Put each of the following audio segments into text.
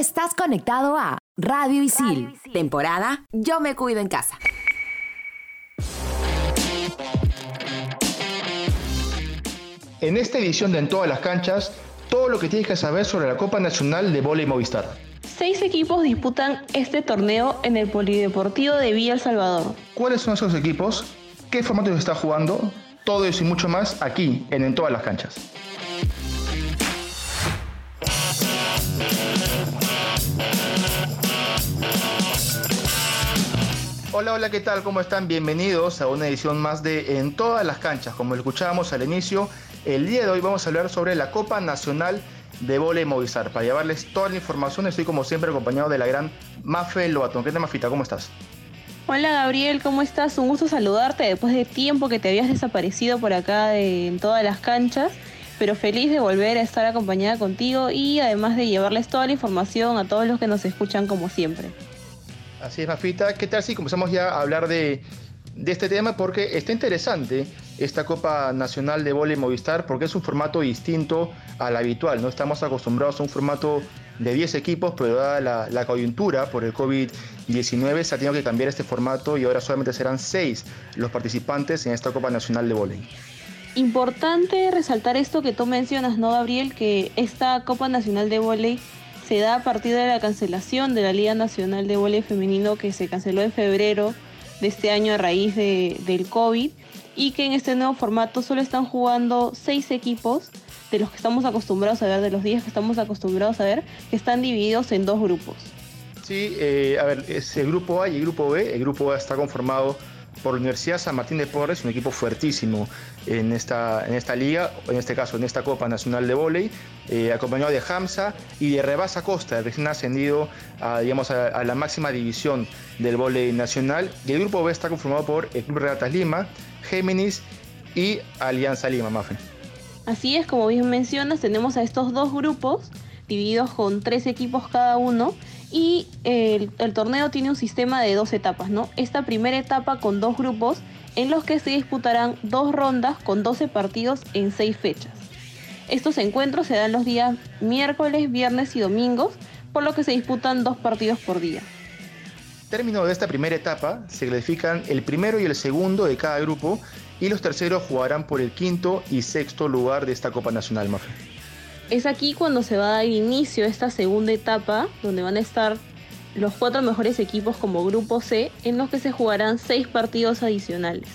estás conectado a Radio Isil, temporada Yo me cuido en casa. En esta edición de En todas las canchas, todo lo que tienes que saber sobre la Copa Nacional de Vóley Movistar. Seis equipos disputan este torneo en el Polideportivo de Villa El Salvador. ¿Cuáles son esos equipos? ¿Qué formato se está jugando? Todo eso y mucho más aquí en En todas las canchas. Hola, hola, ¿qué tal? ¿Cómo están? Bienvenidos a una edición más de En todas las canchas. Como escuchábamos al inicio, el día de hoy vamos a hablar sobre la Copa Nacional de Vole Movistar. Para llevarles toda la información estoy como siempre acompañado de la gran Mafe Loaton. ¿Qué tal, Mafita? ¿Cómo estás? Hola Gabriel, ¿cómo estás? Un gusto saludarte después de tiempo que te habías desaparecido por acá en todas las canchas, pero feliz de volver a estar acompañada contigo y además de llevarles toda la información a todos los que nos escuchan como siempre. Así es, Mafita. ¿Qué tal si comenzamos ya a hablar de, este tema? Porque está interesante esta Copa Nacional de Vole Movistar porque es un formato distinto al habitual. No estamos acostumbrados a un formato de 10 equipos, pero dada la, coyuntura por el COVID-19 se ha tenido que cambiar este formato y ahora solamente serán 6 los participantes en esta Copa Nacional de Vole. Importante resaltar esto que tú mencionas, ¿no, Gabriel? Que esta Copa Nacional de Voley se da a partir de la cancelación de la Liga Nacional de Voleibol Femenino que se canceló en febrero de este año a raíz del COVID y que en este nuevo formato solo están jugando seis equipos de los que estamos acostumbrados a ver, de los días que estamos acostumbrados a ver, que están divididos en dos grupos. Sí, eh, a ver, es el grupo A y el grupo B. El grupo A está conformado por la Universidad San Martín de Porres, un equipo fuertísimo en esta, en esta liga, en este caso en esta Copa Nacional de Voley, eh, acompañado de Hamza y de Rebasa Costa, recién ascendido a, digamos, a, la máxima división del volei nacional. Y el grupo B está conformado por el Club Regatas Lima, Géminis y Alianza Lima, Mafe. Así es, como bien mencionas, tenemos a estos dos grupos divididos con tres equipos cada uno y el, torneo tiene un sistema de dos etapas, ¿no? Esta primera etapa con dos grupos en los que se disputarán dos rondas con 12 partidos en seis fechas. Estos encuentros se dan los días miércoles, viernes y domingos, por lo que se disputan dos partidos por día. Término de esta primera etapa, se clasifican el primero y el segundo de cada grupo y los terceros jugarán por el quinto y sexto lugar de esta Copa Nacional, Mafia. Es aquí cuando se va a dar inicio a esta segunda etapa, donde van a estar los cuatro mejores equipos como Grupo C, en los que se jugarán seis partidos adicionales.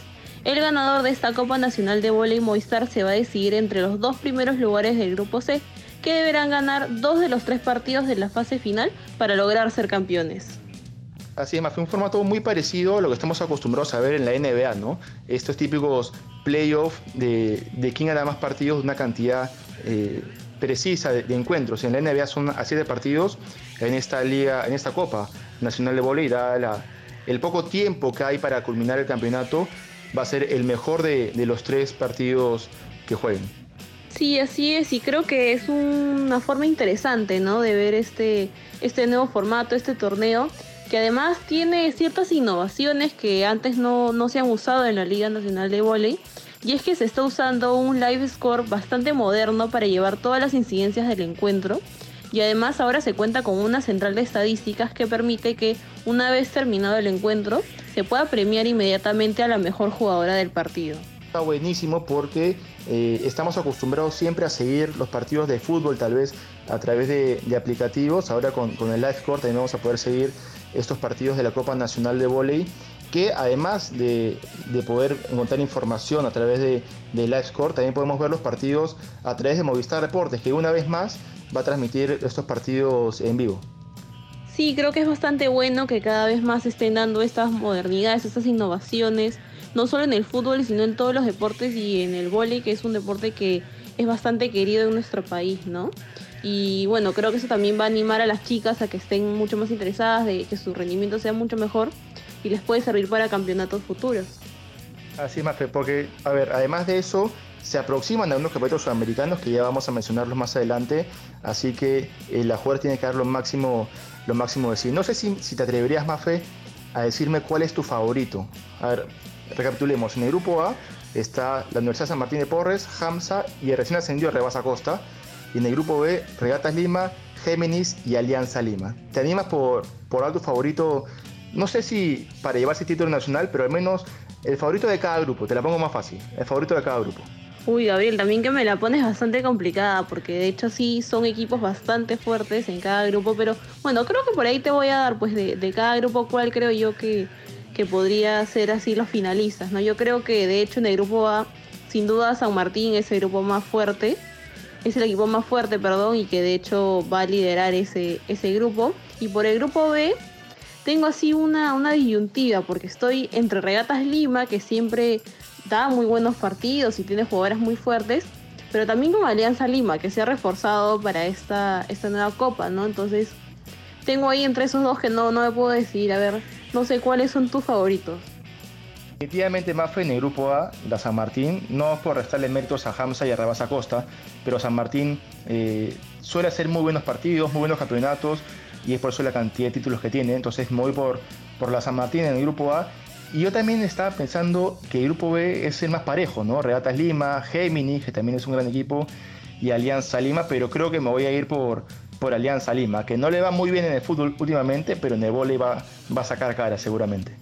El ganador de esta Copa Nacional de Volley Movistar se va a decidir entre los dos primeros lugares del Grupo C, que deberán ganar dos de los tres partidos de la fase final para lograr ser campeones. Así es, más fue un formato muy parecido a lo que estamos acostumbrados a ver en la NBA, ¿no? Estos típicos playoffs de, de quién gana más partidos, una cantidad eh, precisa de, encuentros. En la NBA son a siete partidos, en esta liga, en esta Copa Nacional de Voley, el poco tiempo que hay para culminar el campeonato, va a ser el mejor de, los tres partidos que jueguen. Sí, así es, y creo que es una forma interesante, ¿no? De ver este, este nuevo formato, este torneo, que además tiene ciertas innovaciones que antes no, no se han usado en la Liga Nacional de Voley y es que se está usando un live score bastante moderno para llevar todas las incidencias del encuentro. Y además ahora se cuenta con una central de estadísticas que permite que una vez terminado el encuentro se pueda premiar inmediatamente a la mejor jugadora del partido. Está buenísimo porque eh, estamos acostumbrados siempre a seguir los partidos de fútbol tal vez a través de, aplicativos. Ahora con, el live score también vamos a poder seguir estos partidos de la Copa Nacional de Voley que además de, poder encontrar información a través de, de LiveScore, también podemos ver los partidos a través de Movistar Deportes, que una vez más va a transmitir estos partidos en vivo. Sí, creo que es bastante bueno que cada vez más estén dando estas modernidades, estas innovaciones, no solo en el fútbol, sino en todos los deportes y en el vóley, que es un deporte que es bastante querido en nuestro país, ¿no? Y bueno, creo que eso también va a animar a las chicas a que estén mucho más interesadas, de que su rendimiento sea mucho mejor y les puede servir para campeonatos futuros. Así Mafe, porque, a ver, además de eso, se aproximan a unos campeonatos sudamericanos que ya vamos a mencionarlos más adelante, así que eh, la jugadora tiene que dar lo máximo, lo máximo de sí. No sé si, si te atreverías, Mafe, a decirme cuál es tu favorito. A ver, recapitulemos. En el grupo A está la Universidad San Martín de Porres, Hamza y el recién ascendido Rebasa Costa. Y en el grupo B, Regatas Lima, Géminis y Alianza Lima. ¿Te animas por, por algo favorito? No sé si para llevarse título nacional, pero al menos el favorito de cada grupo. Te la pongo más fácil. El favorito de cada grupo. Uy, Gabriel, también que me la pones bastante complicada, porque de hecho sí son equipos bastante fuertes en cada grupo, pero bueno, creo que por ahí te voy a dar, pues de, de cada grupo, cuál creo yo que, que podría ser así los finalistas, ¿no? Yo creo que de hecho en el grupo A, sin duda San Martín es el grupo más fuerte, es el equipo más fuerte, perdón, y que de hecho va a liderar ese, ese grupo. Y por el grupo B, tengo así una, una disyuntiva, porque estoy entre Regatas Lima, que siempre da muy buenos partidos y tiene jugadoras muy fuertes, pero también con Alianza Lima, que se ha reforzado para esta, esta nueva copa, ¿no? Entonces, tengo ahí entre esos dos que no, no me puedo decidir. A ver, no sé cuáles son tus favoritos. Definitivamente Mafe en el grupo A, la San Martín, no por restarle méritos a Hamza y a Rabasa Costa, pero San Martín eh, suele hacer muy buenos partidos, muy buenos campeonatos y es por eso la cantidad de títulos que tiene. Entonces me voy por, por la San Martín en el grupo A y yo también estaba pensando que el grupo B es el más parejo, ¿no? Regatas Lima, Géminis, que también es un gran equipo, y Alianza Lima, pero creo que me voy a ir por, por Alianza Lima, que no le va muy bien en el fútbol últimamente, pero en el vóley va, va a sacar cara seguramente.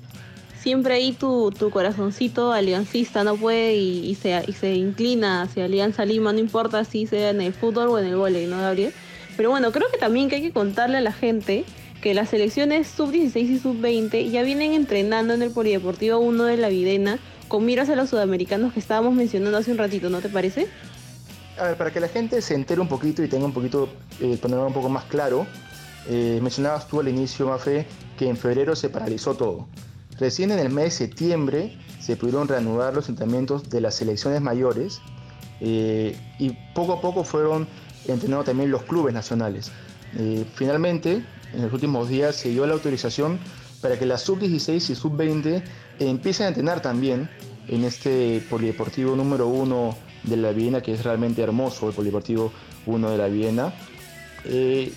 Siempre ahí tu, tu corazoncito aliancista no puede y, se, y se inclina hacia Alianza Lima, no importa si sea en el fútbol o en el vóley, ¿no, Gabriel? Pero bueno, creo que también que hay que contarle a la gente que las selecciones sub-16 y sub-20 ya vienen entrenando en el Polideportivo 1 de la Videna con miras a los sudamericanos que estábamos mencionando hace un ratito, ¿no te parece? A ver, para que la gente se entere un poquito y tenga un poquito, eh, ponerlo un poco más claro, eh, mencionabas tú al inicio, Mafe, que en febrero se paralizó todo. Recién en el mes de septiembre se pudieron reanudar los entrenamientos de las selecciones mayores eh, y poco a poco fueron entrenando también los clubes nacionales. Eh, finalmente, en los últimos días se dio la autorización para que la sub-16 y sub-20 empiecen a entrenar también en este polideportivo número uno de la Viena, que es realmente hermoso, el polideportivo 1 de la Viena. Eh,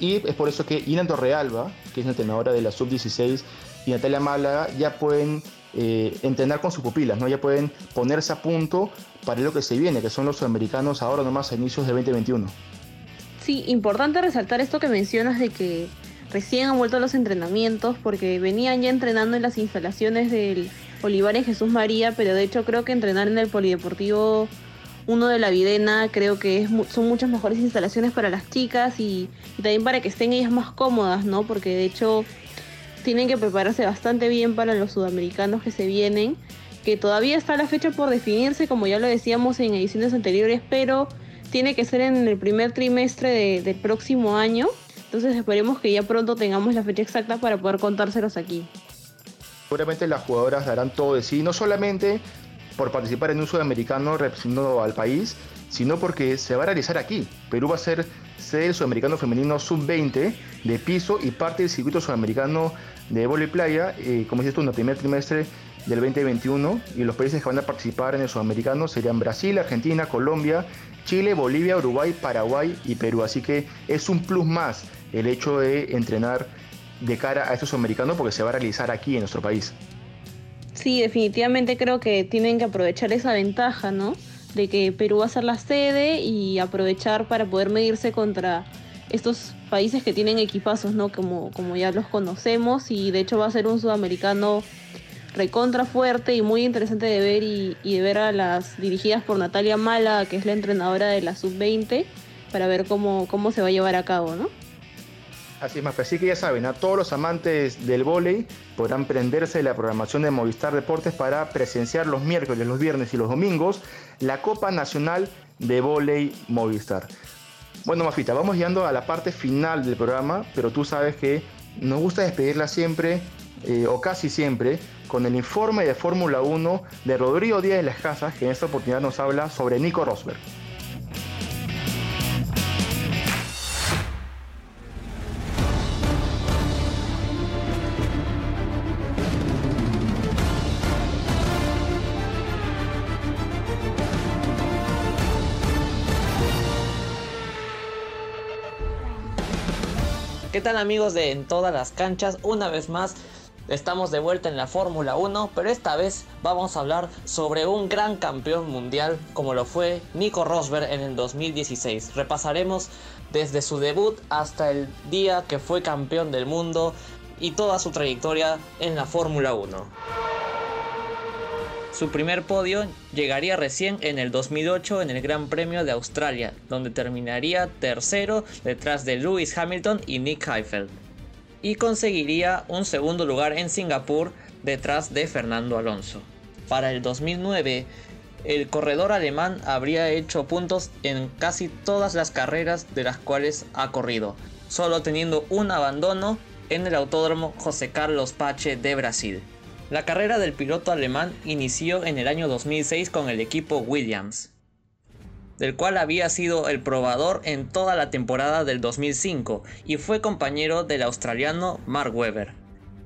y es por eso que Ina Torrealba, que es la entrenadora de la sub-16, y Natalia Málaga ya pueden eh, entrenar con sus pupilas, ¿no? ya pueden ponerse a punto para lo que se viene, que son los sudamericanos ahora nomás a inicios de 2021. Sí, importante resaltar esto que mencionas de que recién han vuelto a los entrenamientos porque venían ya entrenando en las instalaciones del Olivares Jesús María, pero de hecho creo que entrenar en el Polideportivo 1 de la Videna creo que son muchas mejores instalaciones para las chicas y, y, también para que estén ellas más cómodas, ¿no? Porque de hecho tienen que prepararse bastante bien para los sudamericanos que se vienen, que todavía está la fecha por definirse, como ya lo decíamos en ediciones anteriores, pero tiene que ser en el primer trimestre de, del próximo año. Entonces esperemos que ya pronto tengamos la fecha exacta para poder contárselos aquí. Seguramente las jugadoras darán todo de sí, no solamente por participar en un sudamericano representando al país, sino porque se va a realizar aquí. Perú va a ser sede del sudamericano femenino sub-20 de piso y parte del circuito sudamericano de vóley playa, eh, como dices en el primer trimestre del 2021 y los países que van a participar en el sudamericano serían Brasil, Argentina, Colombia, Chile, Bolivia, Uruguay, Paraguay y Perú. Así que es un plus más el hecho de entrenar de cara a estos sudamericanos porque se va a realizar aquí en nuestro país. Sí, definitivamente creo que tienen que aprovechar esa ventaja, ¿no? De que Perú va a ser la sede y aprovechar para poder medirse contra estos países que tienen equipazos, ¿no? Como, como ya los conocemos y de hecho va a ser un sudamericano recontra fuerte y muy interesante de ver y, y, de ver a las dirigidas por Natalia Mala, que es la entrenadora de la sub-20, para ver cómo, cómo se va a llevar a cabo, ¿no? Así es, más, así que ya saben, a todos los amantes del vóley podrán prenderse de la programación de Movistar Deportes para presenciar los miércoles, los viernes y los domingos la Copa Nacional de Vóley Movistar. Bueno, Mafita, vamos llegando a la parte final del programa, pero tú sabes que nos gusta despedirla siempre, eh, o casi siempre, con el informe de Fórmula 1 de Rodrigo Díaz de las Casas, que en esta oportunidad nos habla sobre Nico Rosberg. ¿Qué tal amigos de En todas las canchas? Una vez más estamos de vuelta en la Fórmula 1, pero esta vez vamos a hablar sobre un gran campeón mundial como lo fue Nico Rosberg en el 2016. Repasaremos desde su debut hasta el día que fue campeón del mundo y toda su trayectoria en la Fórmula 1. Su primer podio llegaría recién en el 2008 en el Gran Premio de Australia, donde terminaría tercero detrás de Lewis Hamilton y Nick Heifeld. Y conseguiría un segundo lugar en Singapur detrás de Fernando Alonso. Para el 2009, el corredor alemán habría hecho puntos en casi todas las carreras de las cuales ha corrido, solo teniendo un abandono en el Autódromo José Carlos Pache de Brasil. La carrera del piloto alemán inició en el año 2006 con el equipo Williams, del cual había sido el probador en toda la temporada del 2005 y fue compañero del australiano Mark Webber.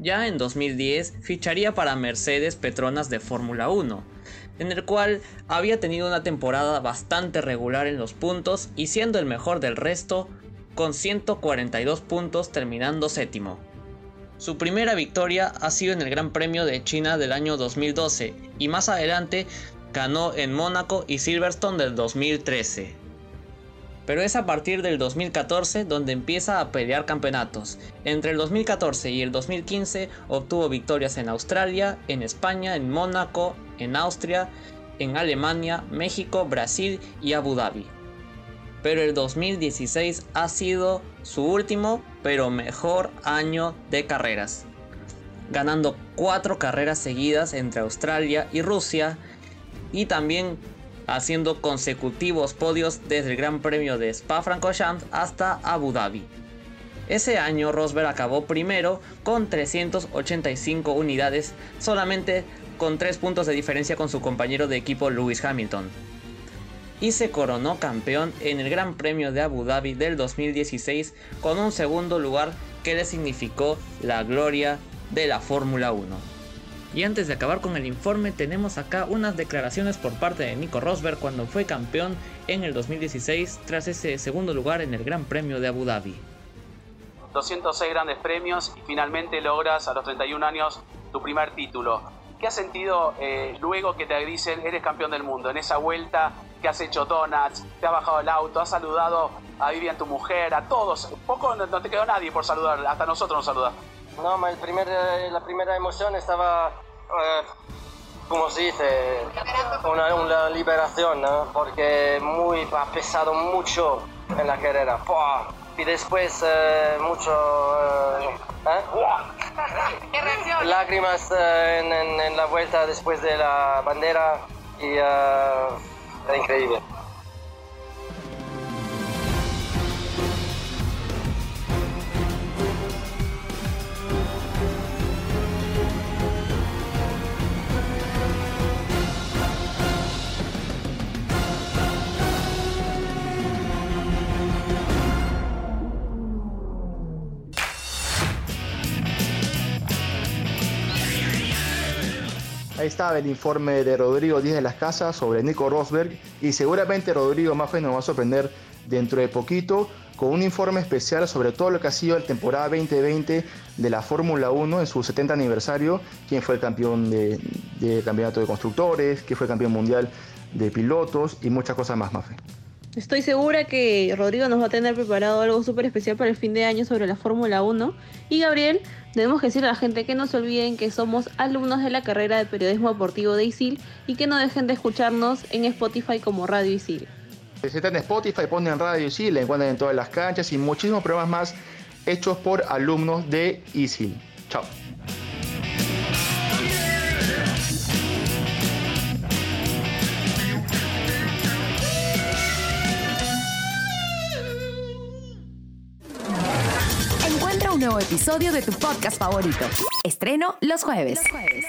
Ya en 2010 ficharía para Mercedes Petronas de Fórmula 1, en el cual había tenido una temporada bastante regular en los puntos y siendo el mejor del resto, con 142 puntos terminando séptimo. Su primera victoria ha sido en el Gran Premio de China del año 2012 y más adelante ganó en Mónaco y Silverstone del 2013. Pero es a partir del 2014 donde empieza a pelear campeonatos. Entre el 2014 y el 2015 obtuvo victorias en Australia, en España, en Mónaco, en Austria, en Alemania, México, Brasil y Abu Dhabi pero el 2016 ha sido su último pero mejor año de carreras, ganando cuatro carreras seguidas entre Australia y Rusia y también haciendo consecutivos podios desde el Gran Premio de Spa-Francorchamps hasta Abu Dhabi. Ese año Rosberg acabó primero con 385 unidades, solamente con 3 puntos de diferencia con su compañero de equipo Lewis Hamilton y se coronó campeón en el Gran Premio de Abu Dhabi del 2016 con un segundo lugar que le significó la gloria de la Fórmula 1. Y antes de acabar con el informe tenemos acá unas declaraciones por parte de Nico Rosberg cuando fue campeón en el 2016 tras ese segundo lugar en el Gran Premio de Abu Dhabi. 206 grandes premios y finalmente logras a los 31 años tu primer título. ¿Qué has sentido eh, luego que te dicen eres campeón del mundo? En esa vuelta que has hecho donuts, te ha bajado el auto, has saludado a Vivian, tu mujer, a todos. Poco no, te quedó nadie por saludar, hasta nosotros nos saludas. No, el primer, eh, la primera emoción estaba, eh, como se dice, una, una liberación, ¿no? porque muy, ha pesado mucho en la carrera. Y después mucho... Eh, ¿eh? Lágrimas en, la vuelta después de la bandera y era increíble. Ahí estaba el informe de Rodrigo Díaz de las Casas sobre Nico Rosberg y seguramente Rodrigo Maffei nos va a sorprender dentro de poquito con un informe especial sobre todo lo que ha sido la temporada 2020 de la Fórmula 1 en su 70 aniversario, quién fue el campeón de, campeonato de constructores, quién fue el campeón mundial de pilotos y muchas cosas más, Mafe. Estoy segura que Rodrigo nos va a tener preparado algo súper especial para el fin de año sobre la Fórmula 1. Y Gabriel, tenemos que decirle a la gente que no se olviden que somos alumnos de la carrera de periodismo deportivo de ISIL y que no dejen de escucharnos en Spotify como Radio ISIL. Si están en Spotify, ponen Radio ISIL, la encuentran en todas las canchas y muchísimos programas más hechos por alumnos de ISIL. Chao. Nuevo episodio de tu podcast favorito. Estreno los jueves. Los jueves.